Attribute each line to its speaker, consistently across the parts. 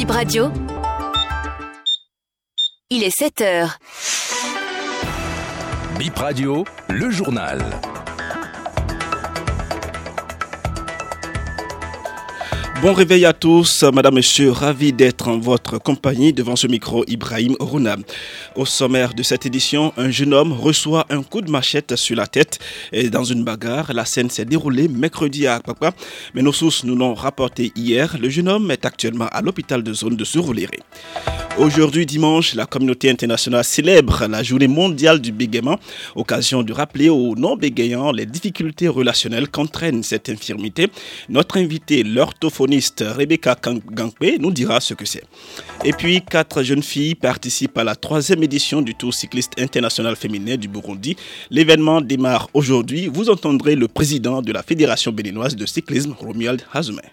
Speaker 1: Bip Radio. Il est 7 heures.
Speaker 2: Bip Radio, le journal.
Speaker 3: Bon réveil à tous, madame, monsieur, ravi d'être en votre compagnie devant ce micro Ibrahim Rouna. Au sommaire de cette édition, un jeune homme reçoit un coup de machette sur la tête et dans une bagarre. La scène s'est déroulée mercredi à Akpakpa, mais nos sources nous l'ont rapporté hier. Le jeune homme est actuellement à l'hôpital de zone de Surulere. Aujourd'hui dimanche, la communauté internationale célèbre la journée mondiale du bégaiement, occasion de rappeler aux non-bégayants les difficultés relationnelles qu'entraîne cette infirmité. Notre invité, l'orthophoniste Rebecca Gangpe, nous dira ce que c'est. Et puis, quatre jeunes filles participent à la troisième édition du Tour cycliste international féminin du Burundi. L'événement démarre aujourd'hui. Vous entendrez le président de la Fédération béninoise de cyclisme, Romuald Hazoumet.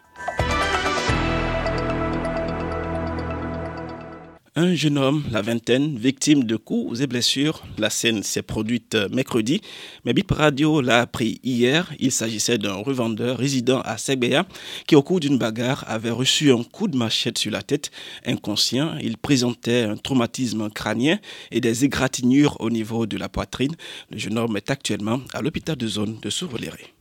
Speaker 3: Un jeune homme, la vingtaine, victime de coups et blessures. La scène s'est produite mercredi, mais Bip Radio l'a appris hier. Il s'agissait d'un revendeur résident à Segbea qui, au cours d'une bagarre, avait reçu un coup de machette sur la tête. Inconscient, il présentait un traumatisme crânien et des égratignures au niveau de la poitrine. Le jeune homme est actuellement à l'hôpital de zone de Soureléré.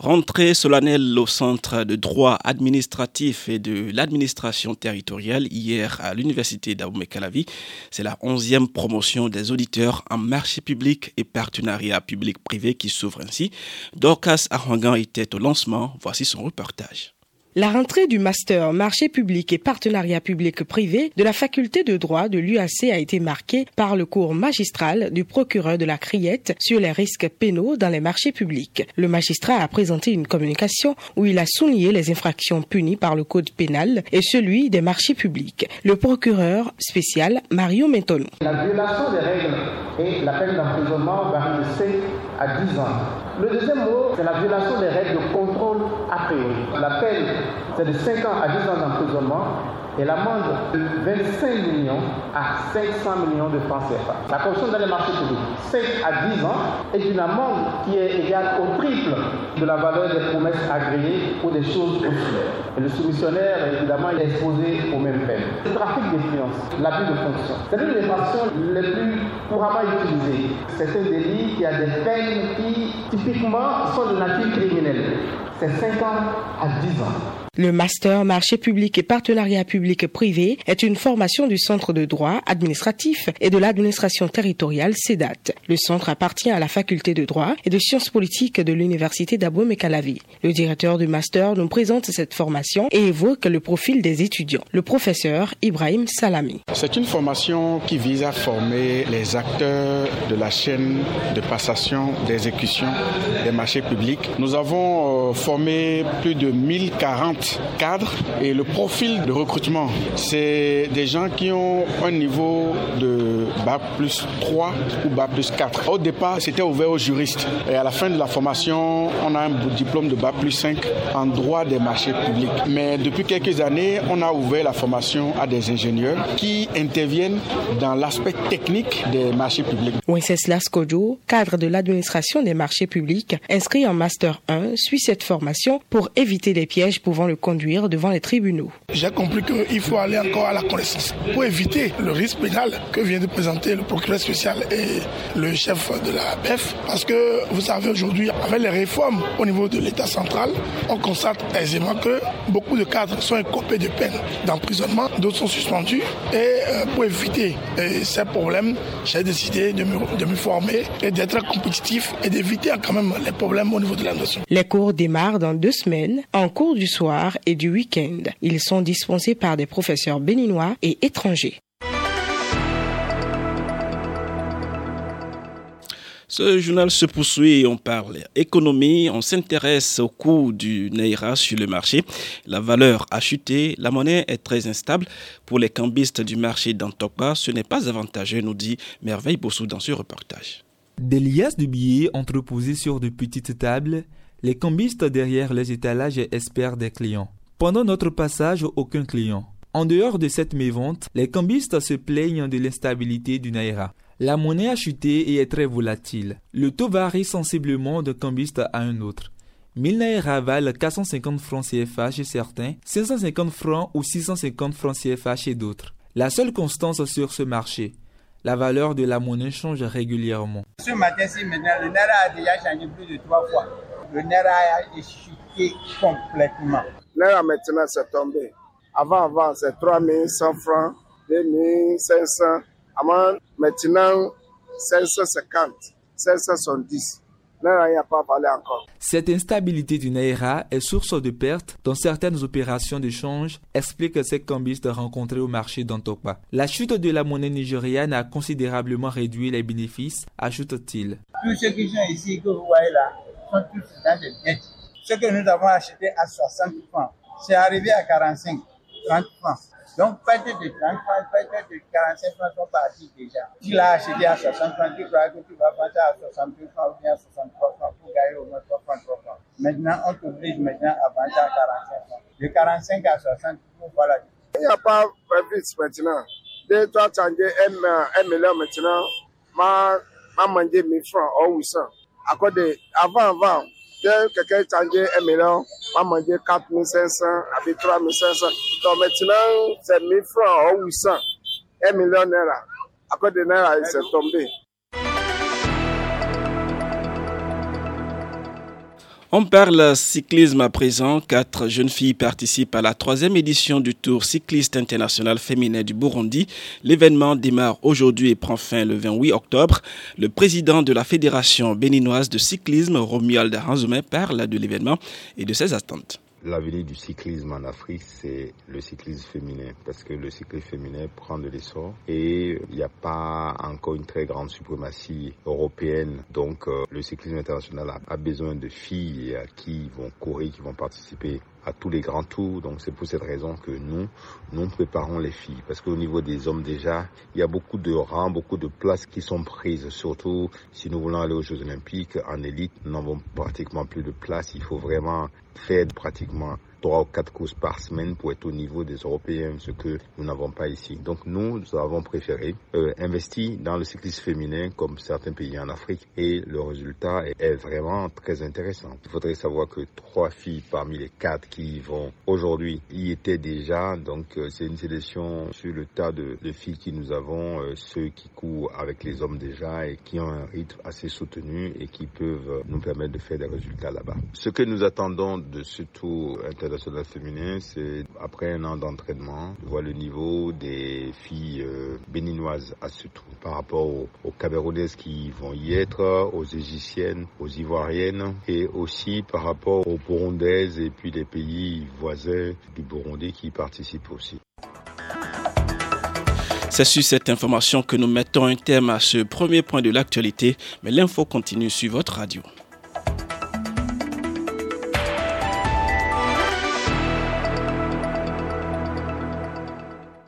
Speaker 3: Rentrée solennelle au centre de droit administratif et de l'administration territoriale hier à l'université d'Aboumé-Calavi. C'est la onzième promotion des auditeurs en marché public et partenariat public-privé qui s'ouvre ainsi. Dorcas Arwangan était au lancement. Voici son reportage.
Speaker 4: La rentrée du master marché public et partenariat public-privé de la faculté de droit de l'UAC a été marquée par le cours magistral du procureur de la Criette sur les risques pénaux dans les marchés publics. Le magistrat a présenté une communication où il a souligné les infractions punies par le code pénal et celui des marchés publics. Le procureur spécial Mario Mentono.
Speaker 5: La violation des règles et la peine d'emprisonnement varie de 5 à 10 ans. Le deuxième mot, c'est la violation des règles de contrôle a. La peine, c'est de 5 ans à 10 ans d'emprisonnement et l'amende de 25 millions à 500 millions de francs CFA. La corruption dans les marchés publics, 5 à 10 ans, est une amende qui est égale au triple de la valeur des promesses agréées ou des choses reçues. Et le soumissionnaire, évidemment, est exposé aux mêmes peines. Le trafic d'influence, l'abus de fonction, c'est l'une des façons les plus couramment utilisées. C'est un délit qui a des peines qui, typiquement, sont de nature criminelle. C'est 5 ans à 10 ans.
Speaker 4: Le master marché public et partenariat public-privé est une formation du Centre de droit administratif et de l'administration territoriale CEDAT. Le centre appartient à la faculté de droit et de sciences politiques de l'université d'Abomey-Calavi. Le directeur du master nous présente cette formation et évoque le profil des étudiants. Le professeur Ibrahim Salami.
Speaker 6: C'est une formation qui vise à former les acteurs de la chaîne de passation d'exécution des marchés publics. Nous avons formé plus de 1040 cadres et le profil de recrutement, c'est des gens qui ont un niveau de Bac plus 3 ou Bac plus 4. Au départ, c'était ouvert aux juristes et à la fin de la formation, on a un diplôme de Bac plus 5 en droit des marchés publics. Mais depuis quelques années, on a ouvert la formation à des ingénieurs qui interviennent dans l'aspect technique des marchés publics.
Speaker 4: Wenceslas Kojo, cadre de l'administration des marchés publics, inscrit en Master 1, suit cette formation pour éviter les pièges pouvant le conduire devant les tribunaux.
Speaker 7: J'ai compris qu'il faut aller encore à la connaissance pour éviter le risque pénal que vient de présenter le procureur spécial et le chef de la BEF. Parce que vous savez aujourd'hui, avec les réformes au niveau de l'État central, on constate aisément que beaucoup de cadres sont incompés de peine d'emprisonnement, d'autres sont suspendus. Et euh, pour éviter euh, ces problèmes, j'ai décidé de me, de me former et d'être compétitif et d'éviter quand même les problèmes au niveau de la notion.
Speaker 4: Les cours démarrent dans deux semaines, en cours du soir et du week-end. Ils sont dispensés par des professeurs béninois et étrangers.
Speaker 3: Ce journal se poursuit et on parle économie, on s'intéresse au coût du Naira sur le marché. La valeur a chuté, la monnaie est très instable. Pour les cambistes du marché d'Antokpa, ce n'est pas avantageux, nous dit Merveille Bossou dans ce reportage.
Speaker 8: Des liasses de billets entreposés sur de petites tables les cambistes derrière les étalages espèrent des clients. Pendant notre passage, aucun client. En dehors de cette mévente, les cambistes se plaignent de l'instabilité du Naira. La monnaie a chuté et est très volatile. Le taux varie sensiblement d'un cambiste à un autre. 1000 naira valent 450 francs CFA chez certains, 550 francs ou 650 francs CFA chez d'autres. La seule constance sur ce marché, la valeur de la monnaie change régulièrement.
Speaker 1: Ce matin-ci, maintenant, le Naira a déjà changé plus de trois fois. Le Naira a chuté complètement.
Speaker 9: Le Naira maintenant, c'est tombé. Avant, avant, c'est 3100 francs, 2500. Avant, maintenant, 550, 570.
Speaker 8: Cette instabilité du Naira est source de pertes dans certaines opérations de change, explique ces cambistes rencontrés au marché d'Antokpa. La chute de la monnaie nigériane a considérablement réduit les bénéfices, ajoute-t-il.
Speaker 1: Tous ceux qui sont ici, que vous voyez là, Ce que nous avons acheté à 60 francs, c'est arrivé à 45, 30 francs. Donc, peut-être de 30 francs, peut-être de 45 francs sont partis déjà. Tu l'as acheté à 60 francs, tu à 62 francs ou bien à 63 francs pour gagner au moins 3 francs, 3 francs. Maintenant, on t'oblige maintenant à vendre à 45 francs. De 45 à 60, voilà.
Speaker 9: Il n'y a pas de vite maintenant. Dès que tu un million maintenant, ma, ma mangé 1000 francs ou 800. À quoi de, avant, avant, dès que quelqu'un a changé un million, m'a mangé 4500 avec 3500. Donc maintenant, c'est 1000 francs ou 800. 1 million naira. À cause de naira, il s'est tombé.
Speaker 3: On parle cyclisme à présent. Quatre jeunes filles participent à la troisième édition du Tour cycliste international féminin du Burundi. L'événement démarre aujourd'hui et prend fin le 28 octobre. Le président de la Fédération béninoise de cyclisme, Romuald Hanzoumé, parle de l'événement et de ses attentes.
Speaker 10: L'avenir du cyclisme en Afrique, c'est le cyclisme féminin, parce que le cyclisme féminin prend de l'essor et il n'y a pas encore une très grande suprématie européenne. Donc euh, le cyclisme international a, a besoin de filles qui vont courir, qui vont participer à tous les grands tours. Donc c'est pour cette raison que nous, nous préparons les filles. Parce qu'au niveau des hommes déjà, il y a beaucoup de rangs, beaucoup de places qui sont prises. Surtout si nous voulons aller aux Jeux Olympiques en élite, nous n'avons pratiquement plus de place. Il faut vraiment faire pratiquement trois ou quatre courses par semaine pour être au niveau des Européens, ce que nous n'avons pas ici. Donc nous, nous avons préféré euh, investir dans le cyclisme féminin comme certains pays en Afrique et le résultat est, vraiment très intéressant. Il faudrait savoir que trois filles parmi les quatre qui vont aujourd'hui y étaient déjà, donc euh, c'est une sélection sur le tas de, de filles qui nous avons, euh, ceux qui courent avec les hommes déjà et qui ont un rythme assez soutenu et qui peuvent nous permettre de faire des résultats là-bas. Ce que nous attendons de ce tour international féminin, c'est après un an d'entraînement, de voir le niveau des filles euh, béninoises à tour par rapport aux, aux Camerounaises qui vont y être, aux Égyptiennes, aux Ivoiriennes et aussi par rapport aux Burundaises et puis les pays voisins du Burundi qui participent aussi.
Speaker 3: C'est sur cette information que nous mettons un terme à ce premier point de l'actualité, mais l'info continue sur votre radio.